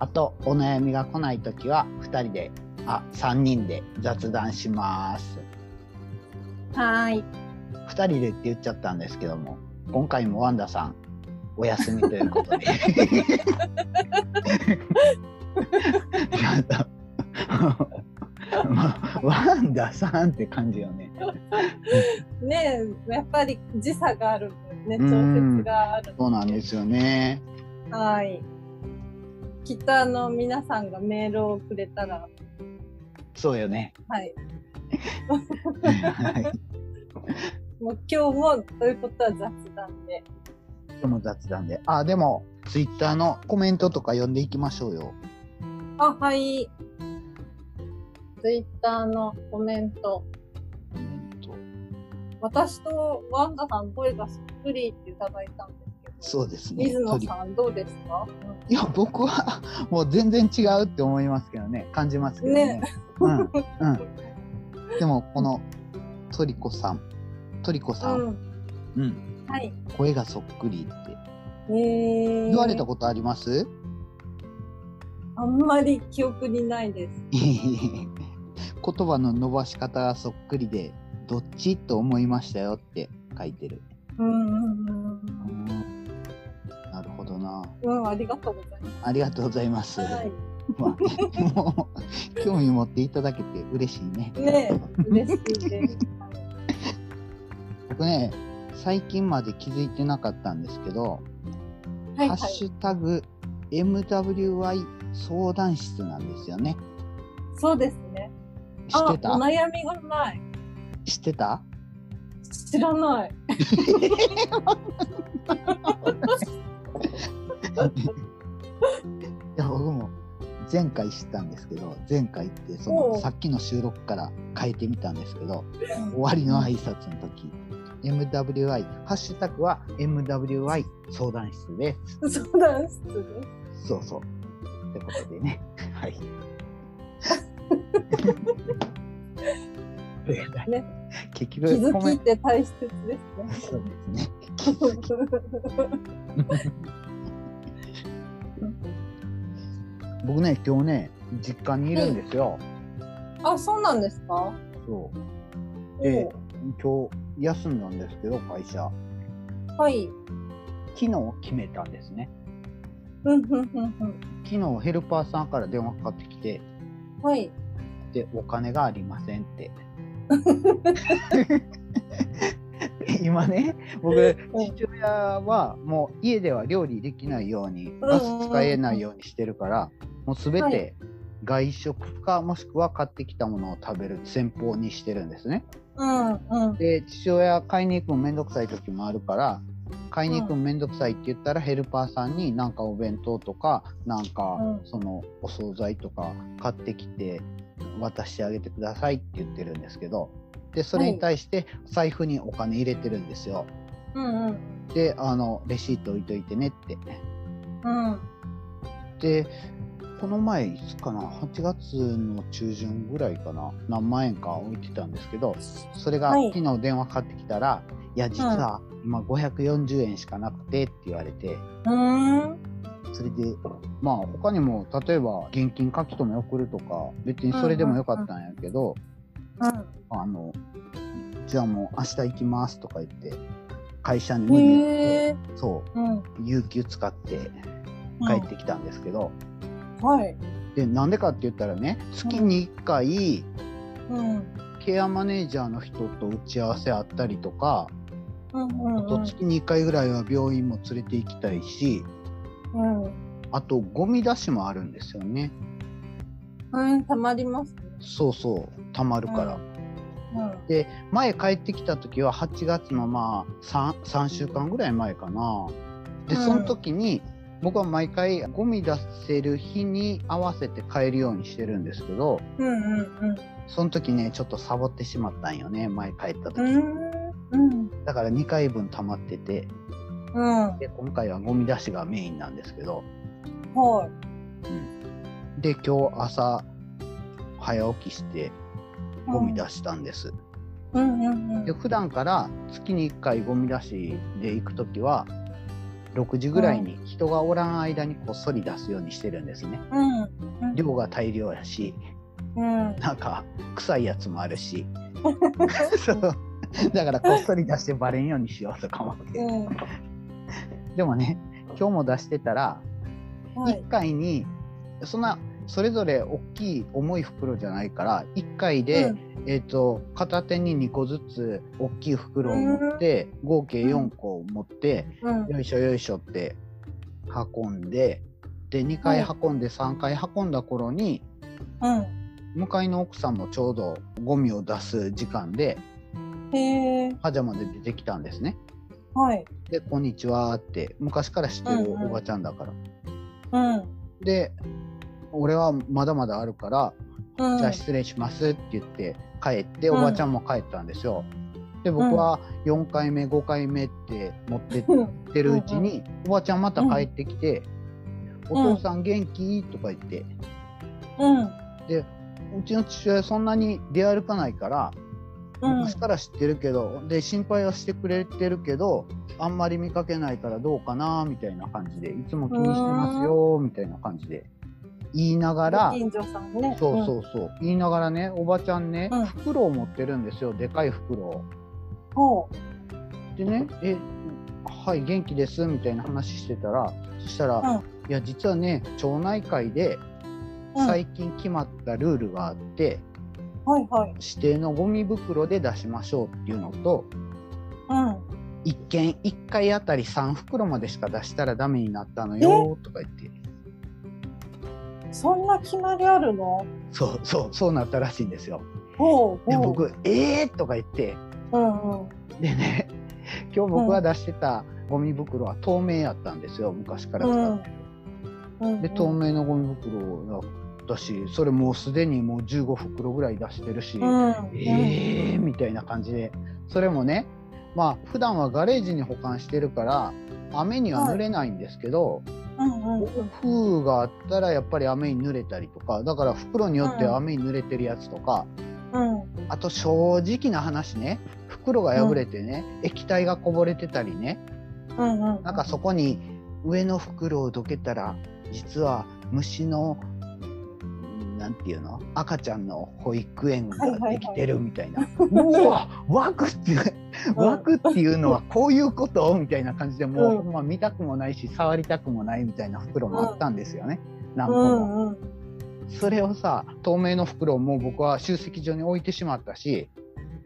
あとお悩みが来ないときは2人であ3人で雑談しますはーい。2人でって言っちゃったんですけども今回もワンダさんお休みということで まあワンダさんって感じよねねえ、やっぱり時差がある分ね、調うん節がある。そうなんですよねはい。きっとあの、皆さんがメールをくれたら、そうよねはい。はい もう今日も、ということは雑談で。今日も雑談であでもツイッターのコメントとか読んでいきましょうよあ、はい。ツイッターのコメント。コメント私とワンダさん声がそっくりっていただいたんです。そうですね。水野さんどうですか、いや僕は もう全然違うって思いますけどね。感じますけどね。ね。うんうん。でもこのトリコさん。トリコさん、うん。うん、はい。声がそっくりって。えー、言われたことあります？あんまり記憶にないです。言葉の伸ばし方がそっくりでどっち？と思いましたよって書いてる。うんうんうんうん。うん、ありがとうございまありがとうございます、す。はい。まあねもう興味持っていただけて嬉しいねねえ、嬉しいです。僕ね最近まで気づいてなかったんですけど、はいはい。ハッシュタグ MWI 相談室なんですよねそうですね。知ってた？あ、お悩みがない。知ってた？知らない。いや僕も前回知ったんですけど前回ってそのさっきの収録から変えてみたんですけど終わりの挨拶の時 MWI ハッシュタグは MWI 相談室です。相談室です。そうそう。ってことでね。はい。ね。結気局コメンづきって大切ですね。そうですね僕ね今日ね実家にいるんですよ、あ、そうなんですか？そう。で今日休んだんですけど会社。おはい。昨日決めたんですね。昨日ヘルパーさんから電話かかってきてはい。でお金がありませんって。今ね僕父親はもう家では料理できないようにガス使えないようにしてるからもう全はて外食かもしくは買ってきたものを食べる戦法にしてるんですね。うん、うん。で父親買いに行くのめんどくさい時もあるから買いに行くのめんどくさいって言ったらヘルパーさんになんかお弁当とかなんかうんそのお惣菜とか買ってきて渡してあげてくださいって言ってるんですけどでそれに対して財布にお金入れてるんですよ。うん、うん。であのレシート置いといてねって。うん。でこの前いつかな？8月の中旬ぐらいかな？何万円か置いてたんですけどそれがはい昨日電話かかってきたら、い、や実は今540円しかなくてって言われてうーん。それでまあ他にも例えば現金書き留め送るとか別にそれでもよかったんやけど、あのじゃあもう明日行きますとか言って会社にうん。無理言って。そうん。う有給使って帰ってきたんですけど、はい。でなんでかって言ったらね月に1回、うん。ケアマネージャーの人と打ち合わせあったりとか、うんうんあと月に1回ぐらいは病院も連れて行きたいしうん。あとゴミ出しもあるんですよねうん、たまりますね。そうそうたまるから、うん。で前帰ってきた時は8月のまあ 3, 3週間ぐらい前かなでうんその時に僕は毎回ゴミ出せる日に合わせて帰るようにしてるんですけどうんうんその時ねちょっとサボってしまったんよね前帰った時、うん。うんうんだから2回分溜まっててうん。で今回はゴミ出しがメインなんですけどはい。で今日朝早起きしてゴミ出したんです、うんうんうん。で普段から月に1回ゴミ出しで行く時は6時ぐらいに人がおらん間にこっそり出すようにしてるんですねうん。うん。量が大量やしうん。なんか臭いやつもあるし そうだからこっそり出してバレんようにしようとか思ってうん。でもね今日も出してたらはい。1回にそんなそれぞれ大きい重い袋じゃないから1回で、えー、と片手に2個ずつ大きい袋を持って、合計4個持って、うん。よいしょよいしょって運んでで2回運んで3回運んだ頃にうん。向かいの奥さんもちょうどゴミを出す時間で。パジャマで出てきたんですね。はい。で「こんにちは」って昔から知ってるうんうんおばちゃんだから。うん。で俺はまだまだあるからうん。じゃあ失礼しますって言って帰って、うんおばちゃんも帰ったんですよ。で僕は4回目5回目って持ってっうん。てるうちに、おばちゃんまた帰ってきて「んお父さん元気?」とか言ってうん。でうちの父親そんなに出歩かないからうん。昔から知ってるけど、で心配はしてくれてるけどあんまり見かけないからどうかなみたいな感じでいつも気にしてますよみたいな感じで言いながら。近所さんね。そうそうそう、言いながらねおばちゃんね、うん袋を持ってるんですよでかい袋を。でね「えはい元気です」みたいな話してたらそしたら「うんいや実はね町内会でう。うん。最近決まったルールがあって、はいはい。指定のゴミ袋で出しましょうっていうのとうん。1件1回あたり3袋までしか出したらダメになったのよとか言ってそんな決まりあるの？そうそうそうなったらしいんですよ。ほう。で僕「えー!」とか言ってうんうん。でね 今日僕が出してたゴミ袋は透明やったんですよ昔から使ってる。うん。で透明のゴミ袋だしそれもうすでにもう15袋ぐらい出してるし、うん。えーみたいな感じでそれもねまあ普段はガレージに保管してるから雨には濡れないんですけど、うんうん。風があったらやっぱり雨に濡れたりとかだから袋によっては雨に濡れてるやつとか、うん。あと正直な話ね袋が破れてね、液体がこぼれてたりねうんうん。なんかそこに上の袋をどけたら実は虫のなんていうの？赤ちゃんの保育園ができてるみたいな、うわ湧くって湧くっていうのはこういうこと？みたいな感じでもう、うん。ま見たくもないし触りたくもないみたいな袋もあったんですよね、何う個も。ん。うん。それをさ透明の袋をもう僕は集積所に置いてしまったし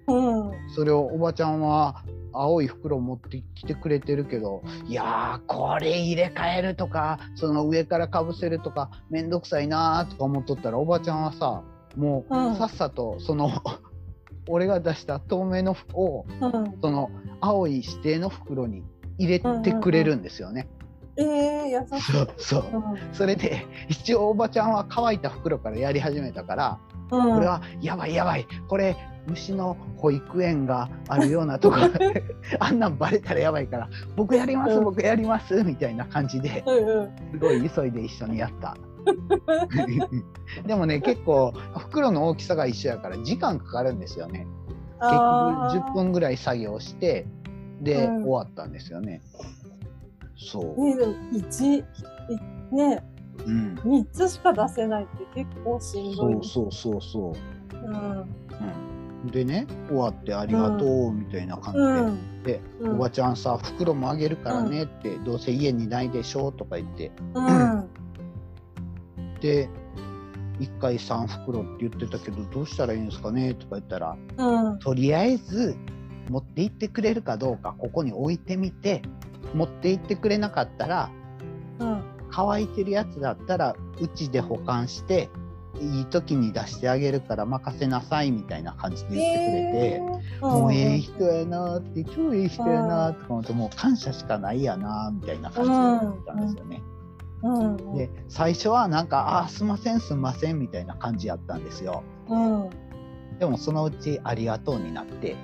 うん。それをおばちゃんは青い袋を持ってきてくれてるけどいやーこれ入れ替えるとかその上からかぶせるとかめんどくさいなーとか思っとったらおばちゃんはさもううんさっさとその 俺が出した透明の服をうん。その青い指定の袋に入れてくれるんですよね。ええ優しい。そうそう。うん。それで一応おばちゃんは乾いた袋からやり始めたからうん。これはやばいやばい。これ虫の保育園があるようなとこ あんなんバレたらやばいから僕やりますうん。僕やりますみたいな感じで。すごい急いで一緒にやった。でもね結構袋の大きさが一緒やから時間かかるんですよね。結局あー10分ぐらい作業してで、うん。終わったんですよねそう、ねでも一いねうん、三つしか出せないって結構しんどい。そうそうそうそううん。うん、でね終わってありがとうみたいな感じで、うん。で、うんおばちゃんさ袋もあげるからねって、どうせ家にないでしょとか言ってうん。で1回3袋って言ってたけどどうしたらいいんですかねとか言ったらうん。とりあえず持って行ってくれるかどうかここに置いてみて持って行ってくれなかったらうん。乾いてるやつだったらうちで保管していい時に出してあげるから任せなさいみたいな感じで言ってくれて。もうええ人やなって超ええ人やなとか思ってもう感謝しかないやなみたいな感じで思ったんですよね。うんうん。で最初はなんか「あーすんませんすんません」みたいな感じやったんですようん。でもそのうち「ありがとう」になって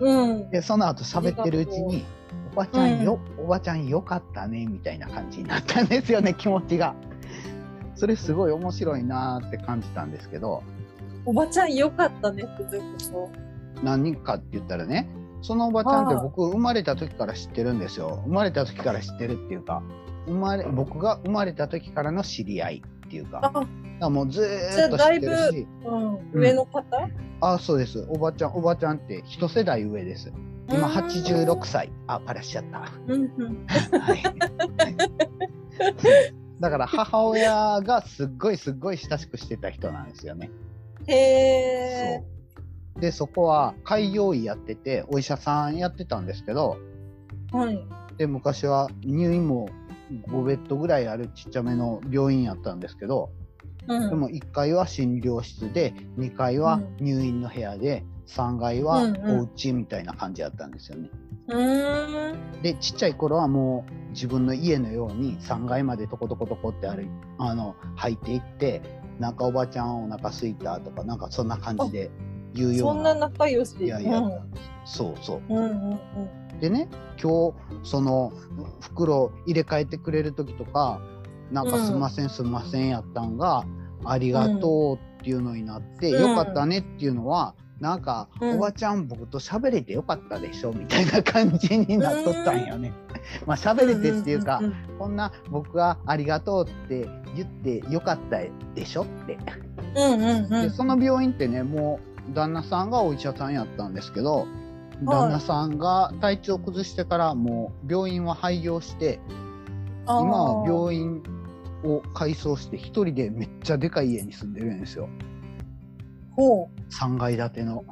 うん。でその後喋ってるうちに「おばちゃんよ、おばちゃんよかったね」みたいな感じになったんですよね 気持ちが。それすごい面白いなーって感じたんですけど。おばちゃんよかったねってずっとそう。何人かって言ったらねそのおばちゃんってはい僕生まれた時から知ってるんですよ。生まれた時から知ってるっていうか生まれ僕が生まれた時からの知り合いっていうか。あ、らもうずーっと知ってるし。うん。上の方？あそうです。おばちゃんおばちゃんって一世代上です今うん86歳あバラしちゃったうんうん。はい だから母親がすっごいすっごい親しくしてた人なんですよね。へえ。そうでそこは開業医やっててお医者さんやってたんですけどはい。で昔は入院も5ベッドぐらいあるちっちゃめの病院やったんですけど、うん。でも1階は診療室で2階は入院の部屋で3階はうんうんお家みたいな感じやったんですよね。うーん。でちっちゃい頃はもう自分の家のように3階までトコトコトコって歩いあの入っていってなんかおばちゃんお腹すいたとかなんかそんな感じで言うよそなうんな仲良し。いやいやうんそうそううんうんうん。でね今日その袋入れ替えてくれる時とかなんかうんすんませんすんませんやったんが、ありがとうっていうのになって、うんよかったねっていうのはなんか、うんおばちゃん僕と喋れてよかったでしょみたいな感じになっとったんよね。まあ喋れてっていうか、こんな僕がありがとうって言ってよかったでしょって。うんうんうんうん。でその病院ってねもう旦那さんがお医者さんやったんですけど旦那さんが体調崩してからもう病院は廃業して今は病院を改装して一人でめっちゃでかい家に住んでるんですよほ3階建ての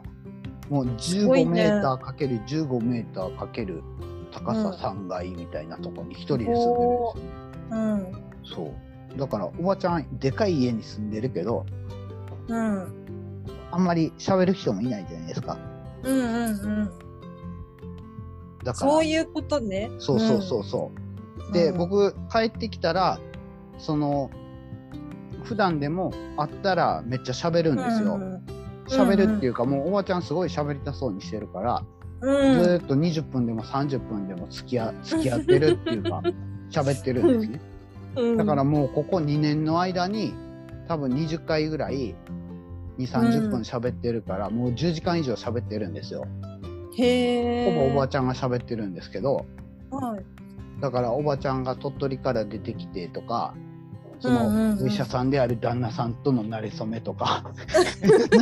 もうごい15ねメーターかける15メーターかける高さ3階みたいなところに一人で住んでるんですよ、う。うん。そうだからおばちゃんでかい家に住んでるけどうん。あんまり喋る人もいないじゃないですかうんうんうん。だからそういうことね。そうそうそうそう、うん。で、うん、僕帰ってきたらその普段でも会ったらめっちゃ喋るんですようん喋、るっていうかもうおばちゃんすごい喋りたそうにしてるから、うん。ずーっと20分でも30分でも付き合付き合ってるっていうか 喋ってるんですねうんだからもうここ2年の間に多分20回ぐらい2 3 0分喋ってるから、もう10時間以上喋ってるんですよへえ。ほぼおばちゃんが喋ってるんですけどはい。だからおばちゃんが鳥取から出てきてとかそうんうんうんのお医者さんである旦那さんとの馴れ初めとか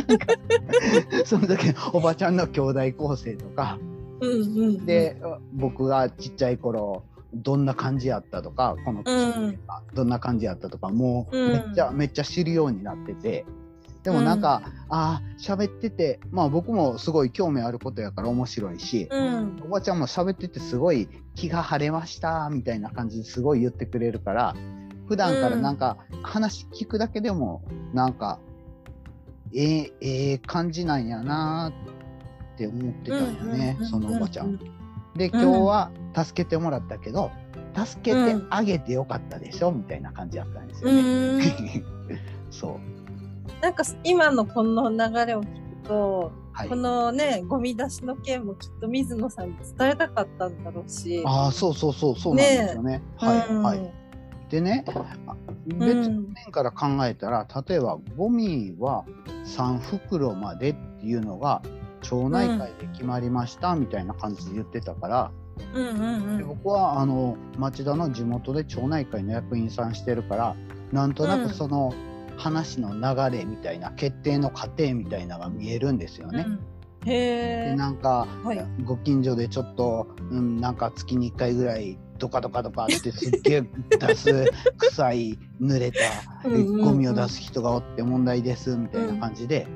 その時のおばちゃんの兄弟構成とかうんうん。で僕がちっちゃい頃どんな感じやったとかこのうん。どんな感じやったとかもううんめっちゃ、めっちゃ知るようになっててでもなんか、ああ喋っててまあ僕もすごい興味あることやから面白いし、うん。おばちゃんも喋っててすごい気が晴れましたみたいな感じですごい言ってくれるから普段からなんか話聞くだけでもなんかええええ感じなんやなって思ってたんよね、そのおばちゃん。。で今日は助けてもらったけど助けてあげてよかったでしょみたいな感じやったんですようね。ん。そうなんか今のこの流れを聞くと、はいこのね、ゴミ出しの件もきっと水野さんに伝えたかったんだろうし。ああそうそうそうそうなんですよね。はい、うんはい。でねあ別の面から考えたら、例えばゴミは3袋までっていうのが町内会で決まりましたみたいな感じで言ってたから、うんうんうん。で僕はあの町田の地元で町内会の役員さんしてるからなんとなうんくその話の流れみたいな、決定の過程みたいなのが見えるんですよね。うんへでえ。なんかはい。ご近所でちょっと、うん、なんか月に1回ぐらいドカドカドカってすっげえ出す臭い濡れたゴミを出す人がおって問題ですみたいな感じで、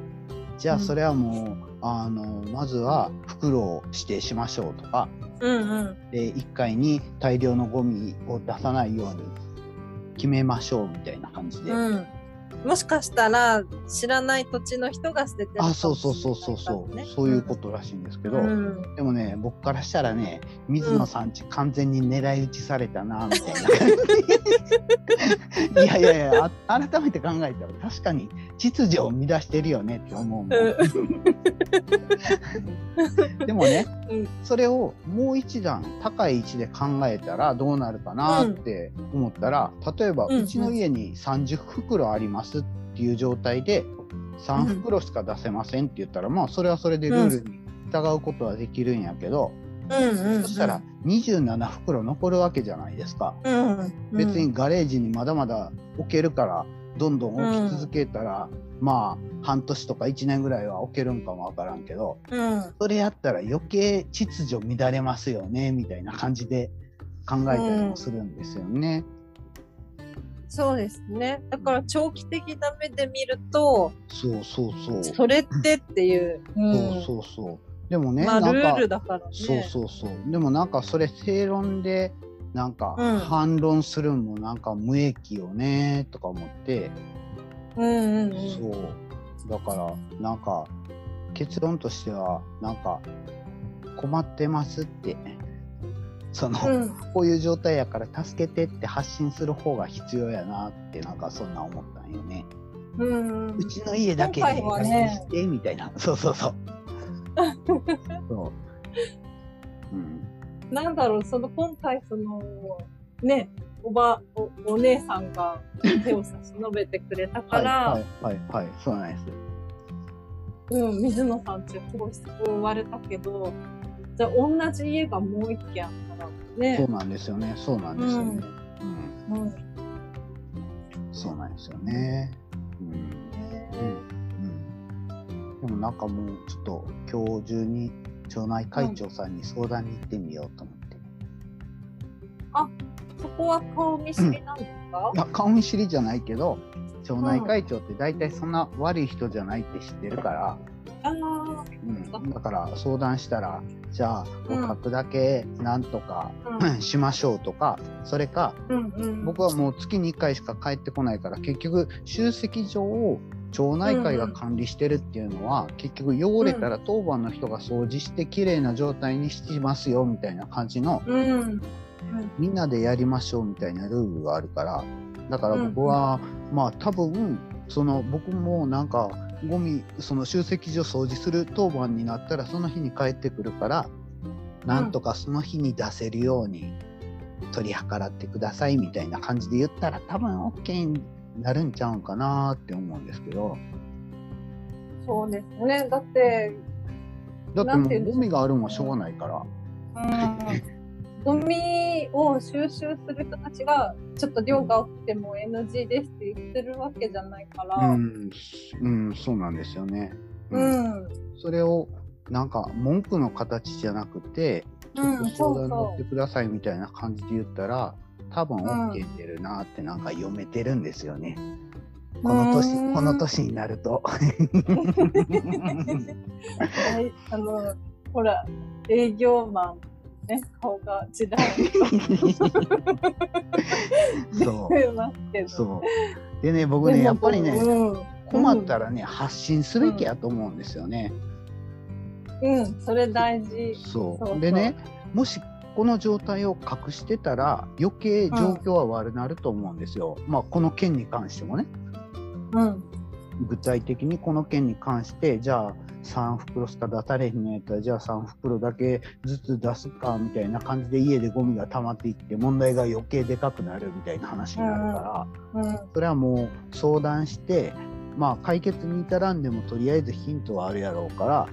じゃあそれはもうあのまずは袋を指定しましょうとかうんうん。で1階に大量のゴミを出さないように決めましょうみたいな感じでうん。もしかしたら知らない土地の人が捨ててるかもあそうそうそうそうそう、そういうことらしいんですけど、うん。でもね僕からしたらね水野さんち完全に狙い撃ちされたなみたいな、いやいやいやあ改めて考えたら確かに秩序を乱してるよねって思うもん。でもね、うん。それをもう一段高い位置で考えたらどうなるかなって思ったら、例えばうん。うちの家に30袋ありますっていう状態で3袋しか出せませんって言ったら、まあそれはそれでルールに従うことはできるんやけど、うんうんそしたら27袋残るわけじゃないですか。うん。別にガレージにまだまだ置けるからどんどん置き続けたら、まあ半年とか1年ぐらいは置けるんかもわからんけどうんそれやったら余計秩序乱れますよねみたいな感じで考えたりもするんですよね。そうですねだから長期的な目で見るとそうそうそう。それってっていう、うんそうそうそう。でもね、まあルなんかールだからねそうそうそう。でもなんかそれ正論でなんかうん反論するんもなんか無益よねとか思って、うんうんうんそう。だからなんか結論としてはなんか困ってますって。その、うんこういう状態やから助けてって発信する方が必要やなってなんかそんな思ったんよね。うんうんうちの家だけで発信してみたいな。そうそうそう。そう。うん。なんだろう、その今回その、ね、おば、お、お姉さんが手を差し伸べてくれたから、はいはいはいはい、そうなんです。うん、水野さんち放出生まれたけど、じゃあ同じ家がもう一軒あったらねそう、なんですよね。そうなんですよね。うん。うん、そうなんですよね。うん。うん。うん。でもなんかもうちょっと今日中に町内会長さん。に相談に行ってみようと思って。そこは顔見知りなんですか？い、や顔見知りじゃないけど町内会長って大体そんな悪い人じゃないって知ってるから、ああうん、だから相談したらじゃあうんお宅だけなんとか、うん。しましょうとかそれかうんうん。僕はもう月に1回しか帰ってこないから結局集積所を町内会が管理してるっていうのは、結局汚れたら当番の人が掃除してきれいな状態にしますよみたいな感じのうん。うん。みんなでやりましょうみたいなルールがあるからだから僕は、まあ多分その僕もなんかゴミその集積所掃除する当番になったらその日に帰ってくるから、なんとかその日に出せるように取り計らってくださいみたいな感じで言ったら多分 OK になるんちゃうんかなって思うんですけど。そうですね。だって、だってもうゴミがあるもんしょうがないから。うん。ゴミを収集する人たちが、ちょっと量が多くても NG ですって言ってるわけじゃないから、うん、うん、そうなんですよね。うん。それをなんか文句の形じゃなくて、ちょっと相談に乗ってくださいみたいな感じで言ったら、多分 OK 出るなってなんか読めてるんですよね。この年、うんこの年になると。はい、あの、ほら、営業マン、ね、顔が時代そう、ど。そう。でね、僕ね、やっぱりね、うん、困ったらね、発信すべきやと思うんですよね。うん、それ大事。そうそうそうでね、もしこの状態を隠してたら、余計状況は悪なると思うんですよ。まあ、この件に関してもね。うん。具体的にこの件に関してじゃあ3袋しか出されへんのやったらじゃあ3袋だけずつ出すかみたいな感じで家でゴミが溜まっていって問題が余計でかくなるみたいな話になるから、うん。それはもう相談してまあ解決に至らんでもとりあえずヒントはあるやろうから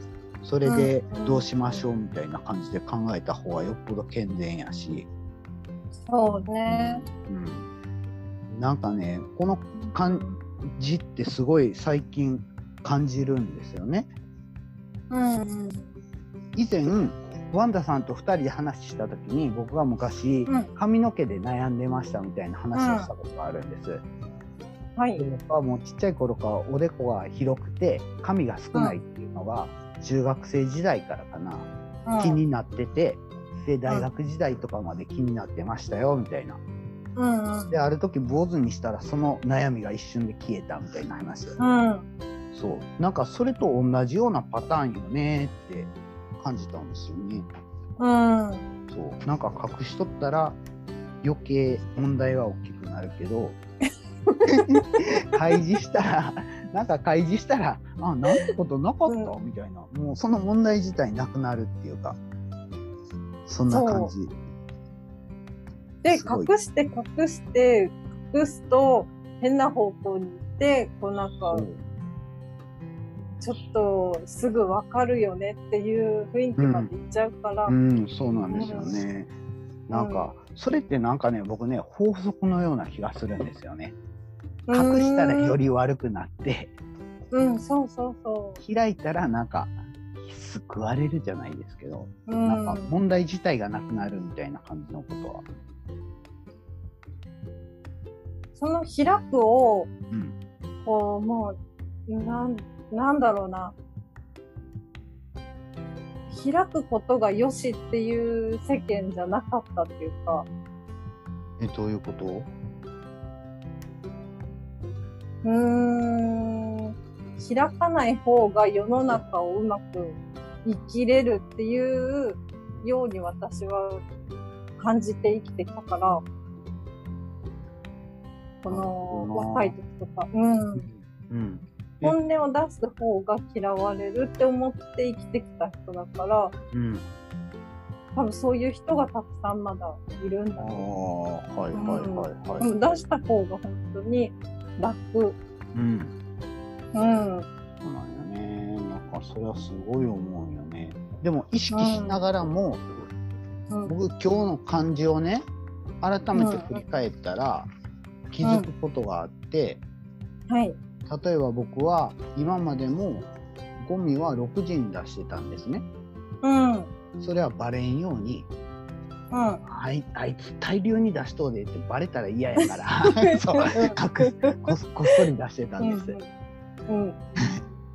それでどうしましょうみたいな感じで考えた方がよっぽど健全やし、そうね。うん、なんかねこの感じってすごい最近感じるんですよね。うん。以前ワンダさんと2人で話した時に僕が昔うん。髪の毛で悩んでましたみたいな話をしたことがあるんです。はいで。僕はもうちっちゃい頃からおでこが広くて髪が少ないっていうのが中学生時代からかな、気になっててで大学時代とかまで気になってましたよみたいな。うんうん。である時坊主にしたらその悩みが一瞬で消えたみたいな話うん。そう。なんかそれと同じようなパターンよねって感じたんですよね。うん。そう。なんか隠しとったら余計問題は大きくなるけど 開示したらなんか開示したらあなんてことなかった、うみたいな。もうその問題自体なくなるっていうか。そんな感じ。で隠して隠して隠すと変な方向に行ってこうなんかちょっとすぐわかるよねっていう雰囲気までいっちゃうから、うん、そうなんですよね。なんか、それってなんかね、僕ね、法則のような気がするんですよね。隠したらより悪くなって、うん、うん、そうそうそ開いたらなんか、救われるじゃないですけど、う。うん、なんか問題自体がなくなるみたいな感じのことは。その開くを、うん。こう、もう、なん、なんだろうな。開くことが良しっていう世間じゃなかったっていうか、え、どういうこと？うーん、開かない方が世の中をうまく生きれるっていうように私は感じて生きてきたから、この若い時とか、うん、うん。え本音を出す方が嫌われるって思って生きてきた人だから、うん。多分そういう人がたくさんまだいるんだろはいはいはいはい。う。でも出した方が本当に楽。うん。うん。そうなんよね。なんかそれはすごい思うよね。でも意識しながらも、うん。僕今日の漢字をね改めて振り返ったら気づくことがあって、はい。例えば僕は今までもゴミは6時に出してたんですねうん。うん。それはバレんようにあいあいつ大量に出しとうでってバレたら嫌やから。そう。隠すここっそり出してたんです、うん。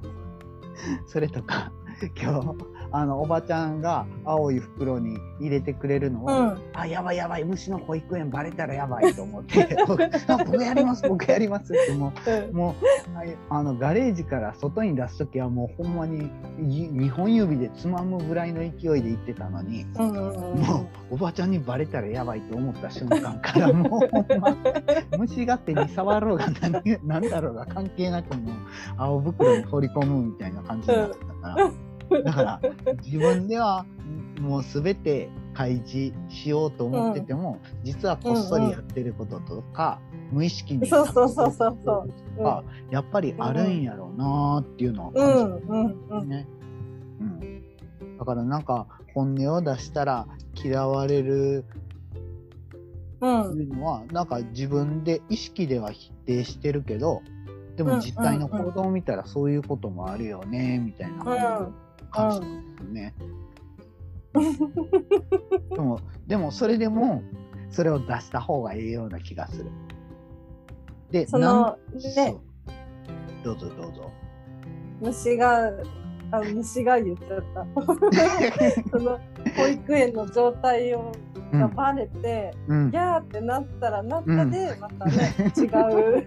それとか今日あのおばちゃんが青い袋に入れてくれるのを、うん。あ、やばいやばい、虫の保育園バレたらやばいと思って、僕やります、僕やりますって、もう、もう、はいあの、ガレージから外に出すときはもうほんまに2本指でつまむぐらいの勢いで言ってたのに、うん。うん。もう、おばちゃんにバレたらやばいと思った瞬間から、もうほんま、虫が手に触ろうが何何だろうが関係なくもう、青袋に放り込むみたいな感じになってたから。だから自分ではもう全て開示しようと思ってても、実はこっそりやってることとか、無意識にそうそうそうそうそうやっぱりあるんやろうなーっていうのをう感じん。うん。うん。うん。だからなんか本音を出したら嫌われるうん。いうのはなんか自分で意識では否定してるけどでも実際の行動を見たらそういうこともあるよねみたいな感じですよね。でもでもそれでもそれを出した方がいいような気がする。でその、そねう、どうぞどうぞ。虫が、あ、虫が言っちゃった。その、保育園の状態を、うんがバレて、うんギャーってなったらなったで、またね、違う。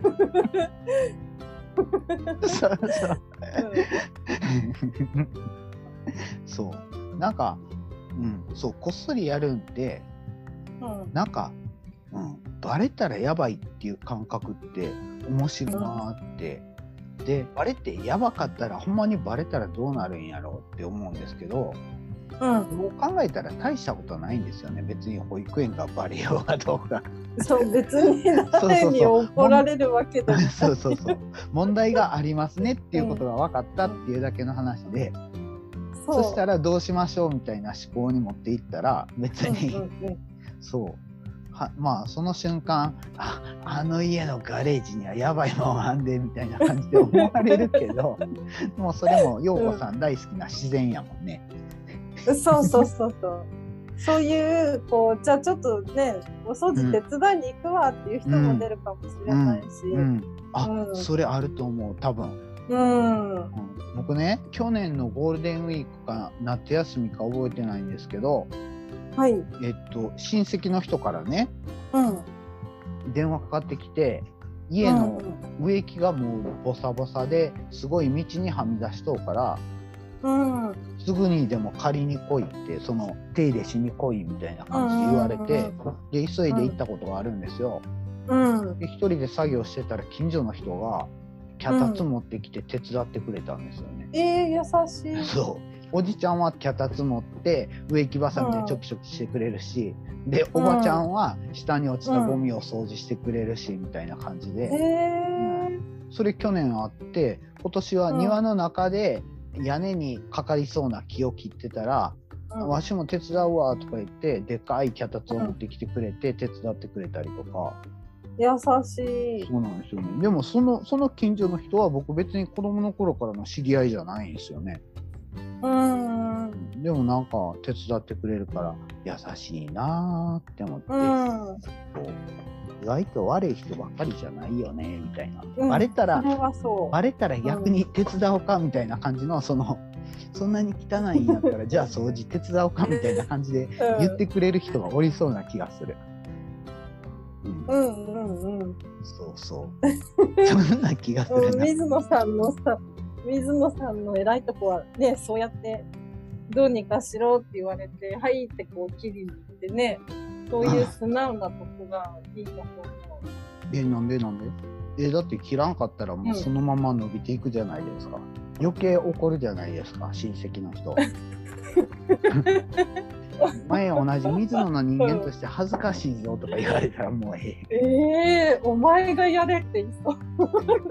そうそう。そう。なんか、うん、そう、こっそりやるんで、うん。うん。なんか、うん、バレたらやばいっていう感覚って面白いなーって。で、バレてやばかったら、ほんまにバレたらどうなるんやろうって思うんですけど、うん。もう考えたら大したことないんですよね。別に保育園がバレようがどうが。そう、別に誰に怒られるわけでもない。そうそうそう。問題がありますねっていうことが分かったっていうだけの話で、そそしたらどうしましょうみたいな思考に持っていったら別に、うんうんうんそうはまあその瞬間ああの家のガレージにはやばいもんあんでみたいな感じで思われるけど もうそれも陽子さん大好きな自然やもんね。そうそうそうそう。そういう、こう、じゃあちょっとね、お掃除手伝いに行くわっていう人も出るかもしれないし。うん、あ、うんそれあると思う多分、うん。うん僕ね去年のゴールデンウィークか夏休みか覚えてないんですけどはい。えっと親戚の人からねうん。電話かかってきて家の植木がもうボサボサですごい道にはみ出しとうから、うん。うん。すぐにでも借りに来いってその手入れしに来いみたいな感じで言われて、で急いで行ったことがあるんですよ。うん。で一人で作業してたら近所の人が脚立持ってきて手伝ってくれたんですよね。えー、優しい。そう。おじちゃんは脚立持って植木ばさみでちょきちょきしてくれるし、でおばちゃんは下に落ちたゴミを掃除してくれるし、みたいな感じで、えそれ去年あって今年は庭の中で屋根にかかりそうな木を切ってたらわしも手伝うわとか言ってでっかい脚立を持ってきてくれて手伝ってくれたりとか、優しい。そうなんですよね。でもそのその近所の人は僕別に子供の頃からの知り合いじゃないんですよね。うん。でもなんか手伝ってくれるから優しいなーって思って、意外と悪い人ばっかりじゃないよねみたいな、うん。バレたら。バレたら逆に手伝おうかみたいな感じのそのそんなに汚いんやったらじゃあ掃除手伝おうかみたいな感じで言ってくれる人がおりそうな気がする。うんうんうんうん。そうそう。そんな気がする。水野さんのさ、水野さんの偉いとこはね、そうやって、どうにかしろって言われて、はいってこう切りに行ってね、そういう素直なとこがいいとこえ、なんでなんで？え、だって切らんかったらもうそのまま伸びていくじゃないですか。余計怒るじゃないですか、親戚の人。前同じ水野の人間として恥ずかしいぞとか言われたらもうええ。ええお前がやれって言いそう。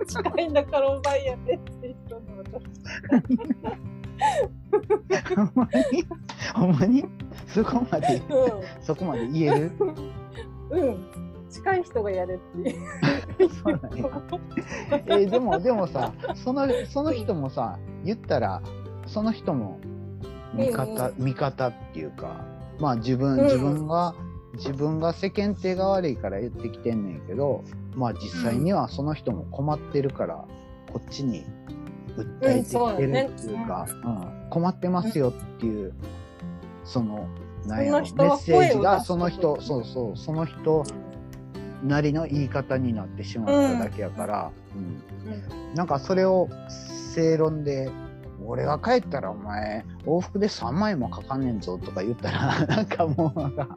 近いんだからお前やれって言いそうな私。ほんまにほんまにそこまで、うそこまで言える？ん。うん。近い人がやれって。そうなんやえーでもでもさそのその人もさ言ったらその人も味方、う味方っていうかまあ自分、うん。自分が自分が世間体が悪いから言ってきてんねんけどまあ実際にはその人も困ってるからこっちに訴えてきてるっていうか、うん困ってますよっていうそのなんやろメッセージがその人そうそうその人なりの言い方になってしまっただけやから、うん。なんかそれを正論で「俺が帰ったらお前往復で3万円もかかんねんぞ」とか言ったら なんかもうなんか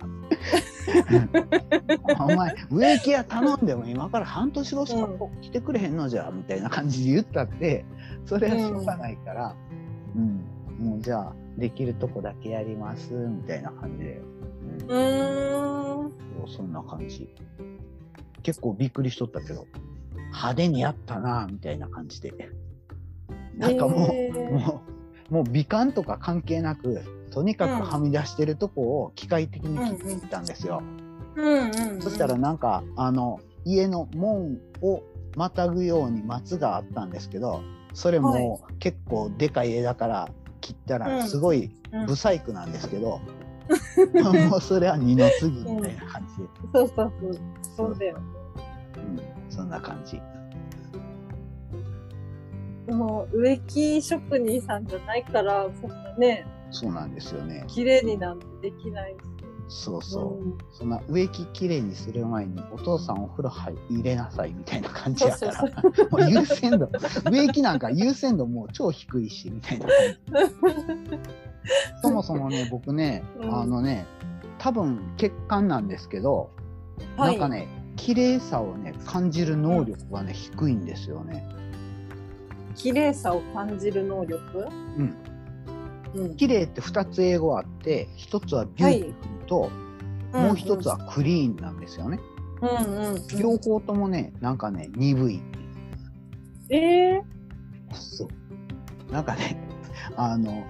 「お前植木屋頼んでも今から半年後しか来てくれへんのじゃ」みたいな感じで言ったってそれはしょうがないから、うんもうじゃあできるとこだけやりますみたいな感じで、うんうーん。そんな感じ。結構びっくりしとったけど、派手にやったなみたいな感じで。なんかもう、えーもう、もう美観とか関係なく、とにかくはみ出してるとこを機械的に切っていったんですよ。うんうん。そしたらなんか、あの、家の門をまたぐように松があったんですけど、それも結構でかい枝から切ったらすごいうん、ブサイクなんですけど、もうそれは二の次みたいな感じで。そうそうそう。そうだよ。うん、そんな感じ。もう植木職人さんじゃないから、そんなね、そうなんですよね。綺麗になんてできないし。そうそう。うんそんな植木きれいにする前にお父さんお風呂入れなさいみたいな感じやから、もう優先度、植木なんか優先度もう超低いしみたいな感じ。そもそもね、僕ね、うんあのね、多分欠陥なんですけど、はいなんかね、綺麗さをね、感じる能力がね、低いんですよね。綺麗さを感じる能力？うん。うん。綺麗って2つ英語あって、1つは beautiful と、もう1つは clean なんですよね。うんうんうん。両方ともね、なんかね、鈍い。ええそう。なんかね、あの、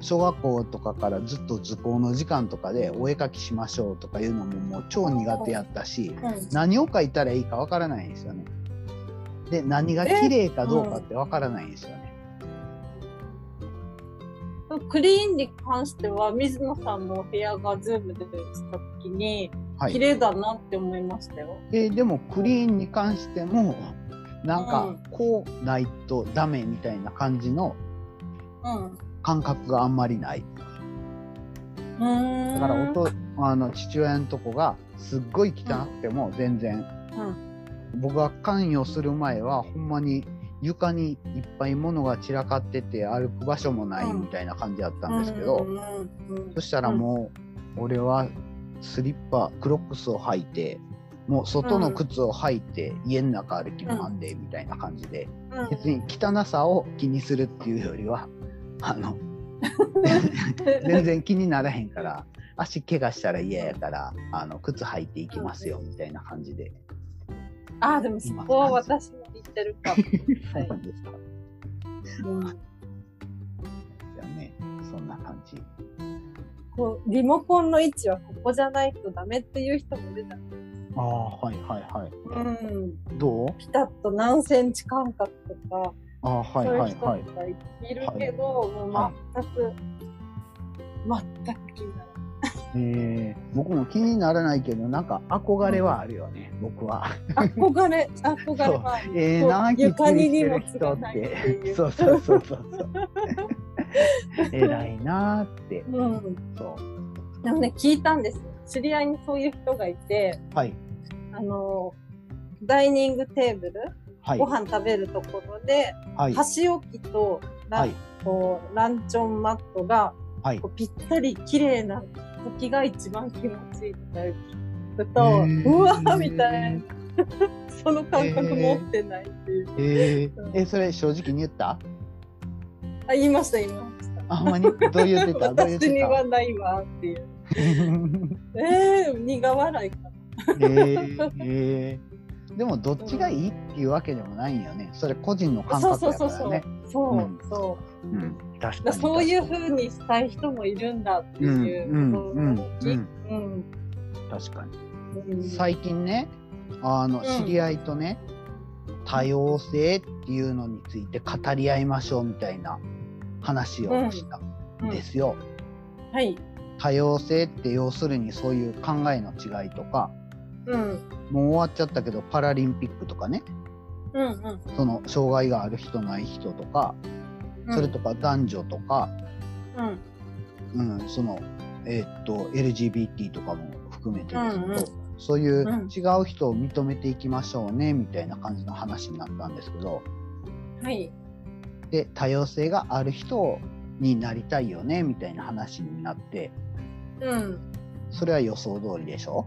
小学校とかからずっと図工の時間とかでお絵描きしましょうとかいうのももう超苦手やったし、うん。何を描いたらいいかわからないんですよね。で、何が綺麗かどうかってわからないんですよね。クリーンに関しては、水野さんのお部屋がズームでした時に、はい。綺麗だなって思いましたよ。ででもクリーンに関しても、なんかうんこうないとダメみたいな感じのうん。感覚があんまりない。うーん。だからおとあの父親のとこがすっごい汚くても全然僕が関与する前はほんまに床にいっぱい物が散らかってて歩く場所もないみたいな感じだったんですけど、そしたらもう俺はスリッパクロックスを履いてもう外の靴を履いて家の中歩き回ん。でみたいな感じで、別に汚さを気にするっていうよりはあの 全然気にならへんから足怪我したら嫌やからあの靴履いていきますよみたいな感じで。ああ、でもそこは私も言ってるかも。そうなんですか。うんじゃあね、そんな感じ。こうリモコンの位置はここじゃないとダメっていう人もいるじゃん。ああ、はいはいはい。うん。どう？ピタッと何センチ間隔とか、ああ、はいそういうはいはい。人とかいるけど、もはう全く、全く気にならない。えー、僕も気にならないけど、なんか憧れはあるよね、僕は。憧れ、憧れは。ええー、なきっ床ちりしてる人って。そうそうそうそうそう。偉いなーって。うん。そう。でもね、聞いたんですよ。知り合いにそういう人がいて、はい。あの、ダイニングテーブル、はいご。飯食べるところで、はい。箸置きとラ,、はい。こうランチョンマットがはいこ。うぴったり綺麗な時が一番気持ちいいって聞くと、へーうわーみたいな。その感覚持ってないっていう。えー、え、それ正直に言った？あ、言いました、言いました。あ、ほんまに？どう言ってた？私にはないわっていう。えー、苦笑いかな。えー、えー、でもどっちがいいっていうわけでもないんよね。それ個人の感覚そうそうそうやからね。。そう、うんそう。うん、確かに。そういう風にしたい人もいるんだっていううんことうん確かに。うん最近ね、あの、ん知り合いとね、多様性っていうのについて語り合いましょうみたいな話をしたんですよ。はい。多様性って要するにそういう考えの違いとか、うん。もう終わっちゃったけどパラリンピックとかね、うんうん。その障害がある人ない人とか、それとか男女とか、うん。うん、その、えーっと、LGBT とかも含めてですけど、うんうんそういううん違う人を認めていきましょうね、みたいな感じの話になったんですけど、はい。で、多様性がある人になりたいよね、みたいな話になって、うん。それは予想通りでしょ？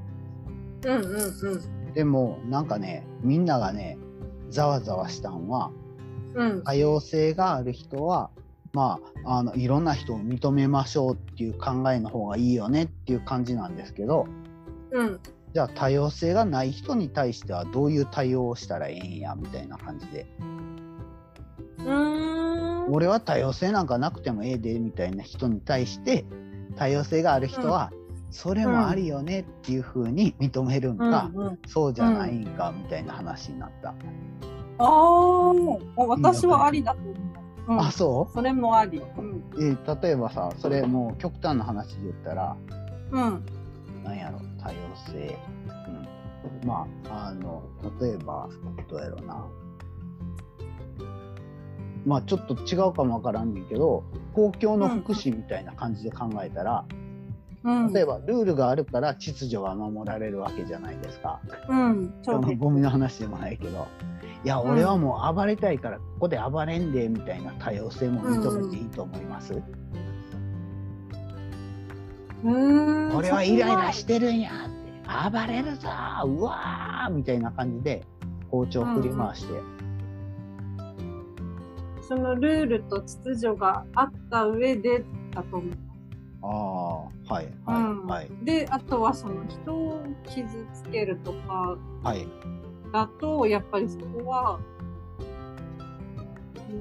うんうんうん。でも、なんかね、みんながね、ざわざわしたんは、うん。多様性がある人は、まあ、あの、いろんな人を認めましょうっていう考えの方がいいよねっていう感じなんですけど、うん。じゃあ多様性がない人に対してはどういう対応をしたらええんやみたいな感じで、うーん。俺は多様性なんかなくてもええでみたいな人に対して、多様性がある人は、それもありよねっていう風に認めるんか、うんうん、そうじゃないんかみたいな話になった。ああ、私はありだと思う。うん、あ、そそれもあり。うん。う、えー例えばさ、それもう極端な話で言ったら、うん。なんやろ、多様性。うん。まあ、あの、例えば、どうやろうな。まあ、ちょっと違うかもわからんねんけど、公共の福祉みたいな感じで考えたら、うん。例えば、ルールがあるから秩序が守られるわけじゃないですか。うん。そうです。ゴミの話でもないけど。いや、俺はもう暴れたいから、ここで暴れんで、みたいな多様性も認めていいと思います。うーん。俺はイライラしてるんやって暴れるぞうわーみたいな感じで包丁振り回して、そのルールと秩序があった上でだと思う。ああはいはい、うん。はいで、あとはその人を傷つけるとかはい。だと、やっぱりそこは、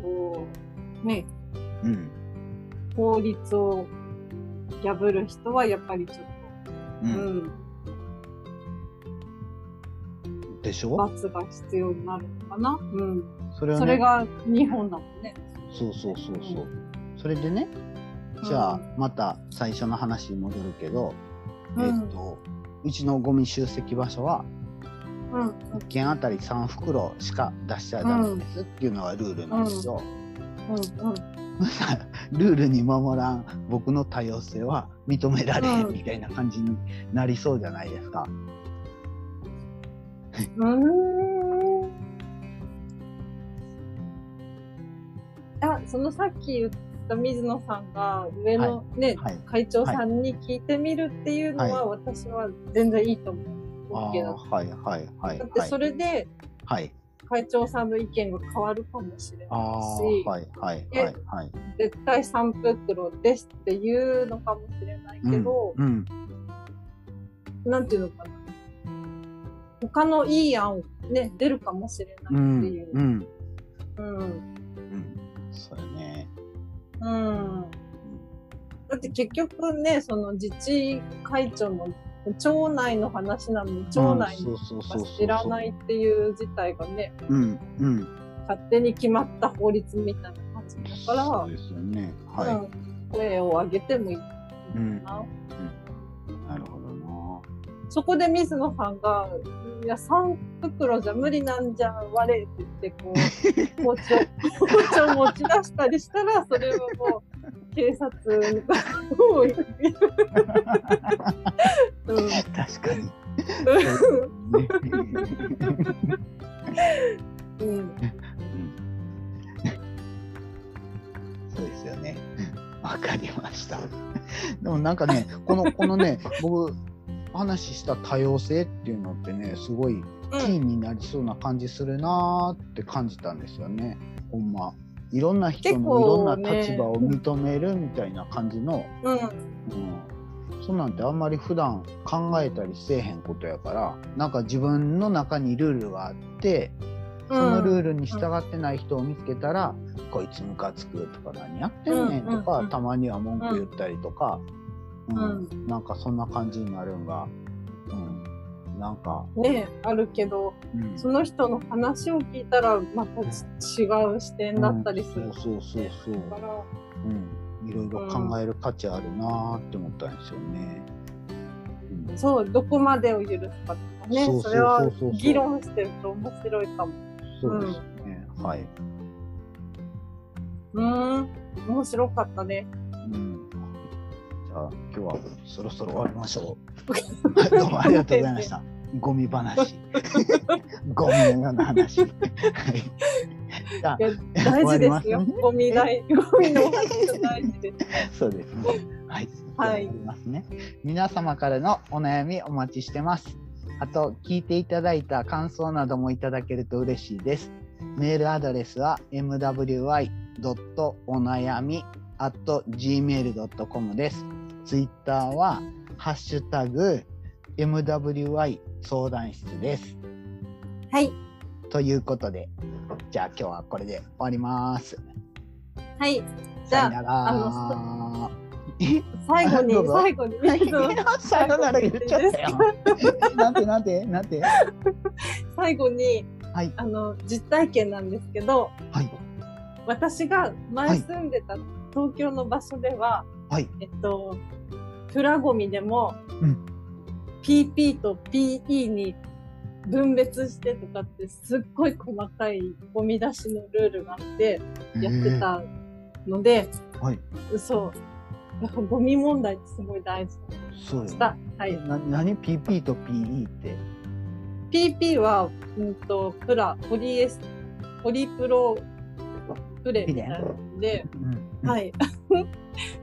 こう、ね、うん。法律を破る人はやっぱりちょっう、と、うん。ん、でしょ？罰が必要になるのかな？うん。それはね。それが日本だもんね。そうそうそうそう。それでねじゃあまた最初の話に戻るけど、うんえっとうちのゴミ集積場所はうん。1件あたり3袋しか出しちゃダメですっていうのがルールなんですよ、うん。うん。ルールに守らん僕の多様性は認められへんうんみたいな感じになりそうじゃないですか。うーん。あ、そのさっき言った水野さんが上のね、はい。会長さんに聞いてみるっていうのは、私は全然いいと思う。あ OK だあ、はいはいはい。だってそれではい。会長さんの意見が変わるかもしれあないあ、し、はいはいではいはい。絶対3袋ですっていうのかもしれないけど、うん。なんていうのかな。他のいい案ね、出るかもしれうないん。っていう。うん。うん。うん。そうやね。うん。だって結局ね、その自治会長の町内の話なのに、町内うんのそうそうそうそう知らないっていう事態がね、うんうん。勝手に決まった法律みたいな感じだから、そうですよね。はうん、声を上げてもいいい。うん。そこで水野さんが、いや、3袋じゃ無理なんじゃん、我って言って、こう、包丁、包丁持ち出したりしたら、それはもう、警察が、もう、うん、確かに。うん、うんそうですよね。わかりました。でもなんかね、この、このね、僕、話した多様性っていうのってね、すごいキーになりそうな感じするなーって感じたんですよね。ほんま。いろんな人のいろんなね立場を認めるみたいな感じの、うん、うん、そんなんてあんまり普段考えたりせえへんことやから、なんか自分の中にルールがあって、そのルールに従ってない人を見つけたら、こいつムカつくとか何やってんねんとか、うんうん。たまには文句言ったりとか、うん。うんなんかそんな感じになるんが、うん、なんか、ね、あるけど、うん。その人の話を聞いたら、また違う視点だったりする。うん。そうそうそうそう、から、うん、いろいろ考える価値あるなーって思ったんですよね。うん。そう、どこまでを許すかとかね、それは議論してると面白いかも。そうですね、はい。うーん、面白かったね。うんじゃあ今日はそろそろ終わりましょう。は いどうもありがとうございました。ゴミ話。ゴミのような話。はい。大事ですよ。ゴミ大、ゴミの話が大事です。そうですね。はい。はいますね。皆様からのお悩みお待ちしてます。あと、聞いていただいた感想などもいただけると嬉しいです。メールアドレスは mwy.onayami.gmail.com です。ツイッターは、ハッシュタグ、MWI 相談室です。はい。ということで、じゃあ今日はこれで終わります。はい。じゃあ、最後に最後に、さよなら言っちゃったよ。なんてなんて？なんて？最後に、はい。あの、実体験なんですけど、はい。私が前住んでた東京の場所では、はい。えっと、プラゴミでも、うん PP と PE に分別してとかってすっごい細かいゴミ出しのルールがあってやってたので、はい。そう。ゴミ問題ってすごい大事そうした。はい。な何？PP と PE って。PP は、うんと、プラ、ポリエス、ポリプロプレみたいなので、うん。。はい。い。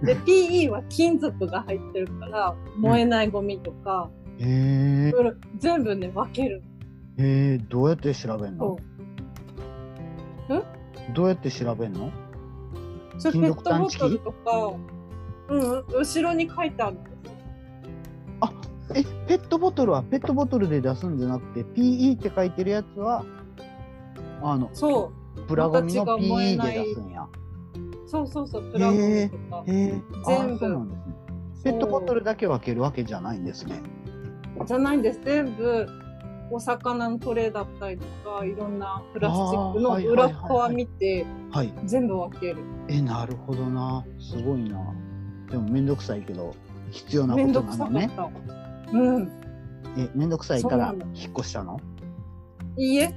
で、PE は金属が入ってるから、燃えないゴミとか、へえこれ全部ね、分ける。へえどうやって調べんの？そどうやって調べんの？それ金ペットボトルとか、うん、後ろに書いてあるんですよ。え、ペットボトルはペットボトルで出すんじゃなくて、PE って書いてるやつは、あの、そプラゴミの PE で出すんや。う、そうそうそう、プラゴミとか。全部ね。ペットボトルだけ分けるわけじゃないんですね。じゃないんです。全部、お魚のトレーだったりとか、いろんなプラスチックの裏側見て、はい。全部分ける。え、なるほどな。すごいな。でもめんどくさいけど、必要なことなのね。うん。え、めんどくさいから引っ越したの？いいえ。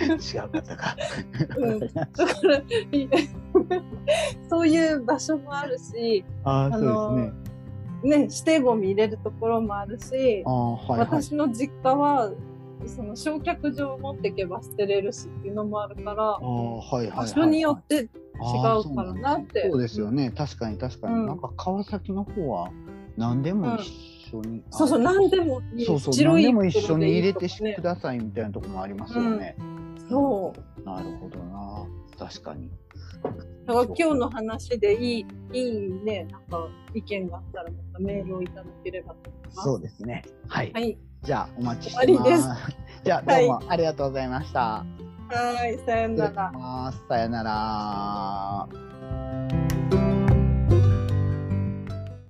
違うかったか。うんだから、いいそういう場所もあるし、あのね。ね、指定ゴミ入れるところもあるし、はいはい。私の実家は、その焼却場持ってけば捨てれるしっていうのもあるから、はいはいはい。場所によって違うからなって。そうですよね。確かに確かに。うんなんか川崎の方は何でも一緒に。そうそう、あ何でも。そうそう、何でも一緒に入れてくださいみたいなとこもありますよね。そう。なるほどな。確かに。だから今日の話でいい、いいね、なんか意見があったらまたメールをいただければと思います。そうですね。はい。はい。じゃあお待ちしてま。すじゃあどうもありがとうございました。はい、さよなら。さよなら。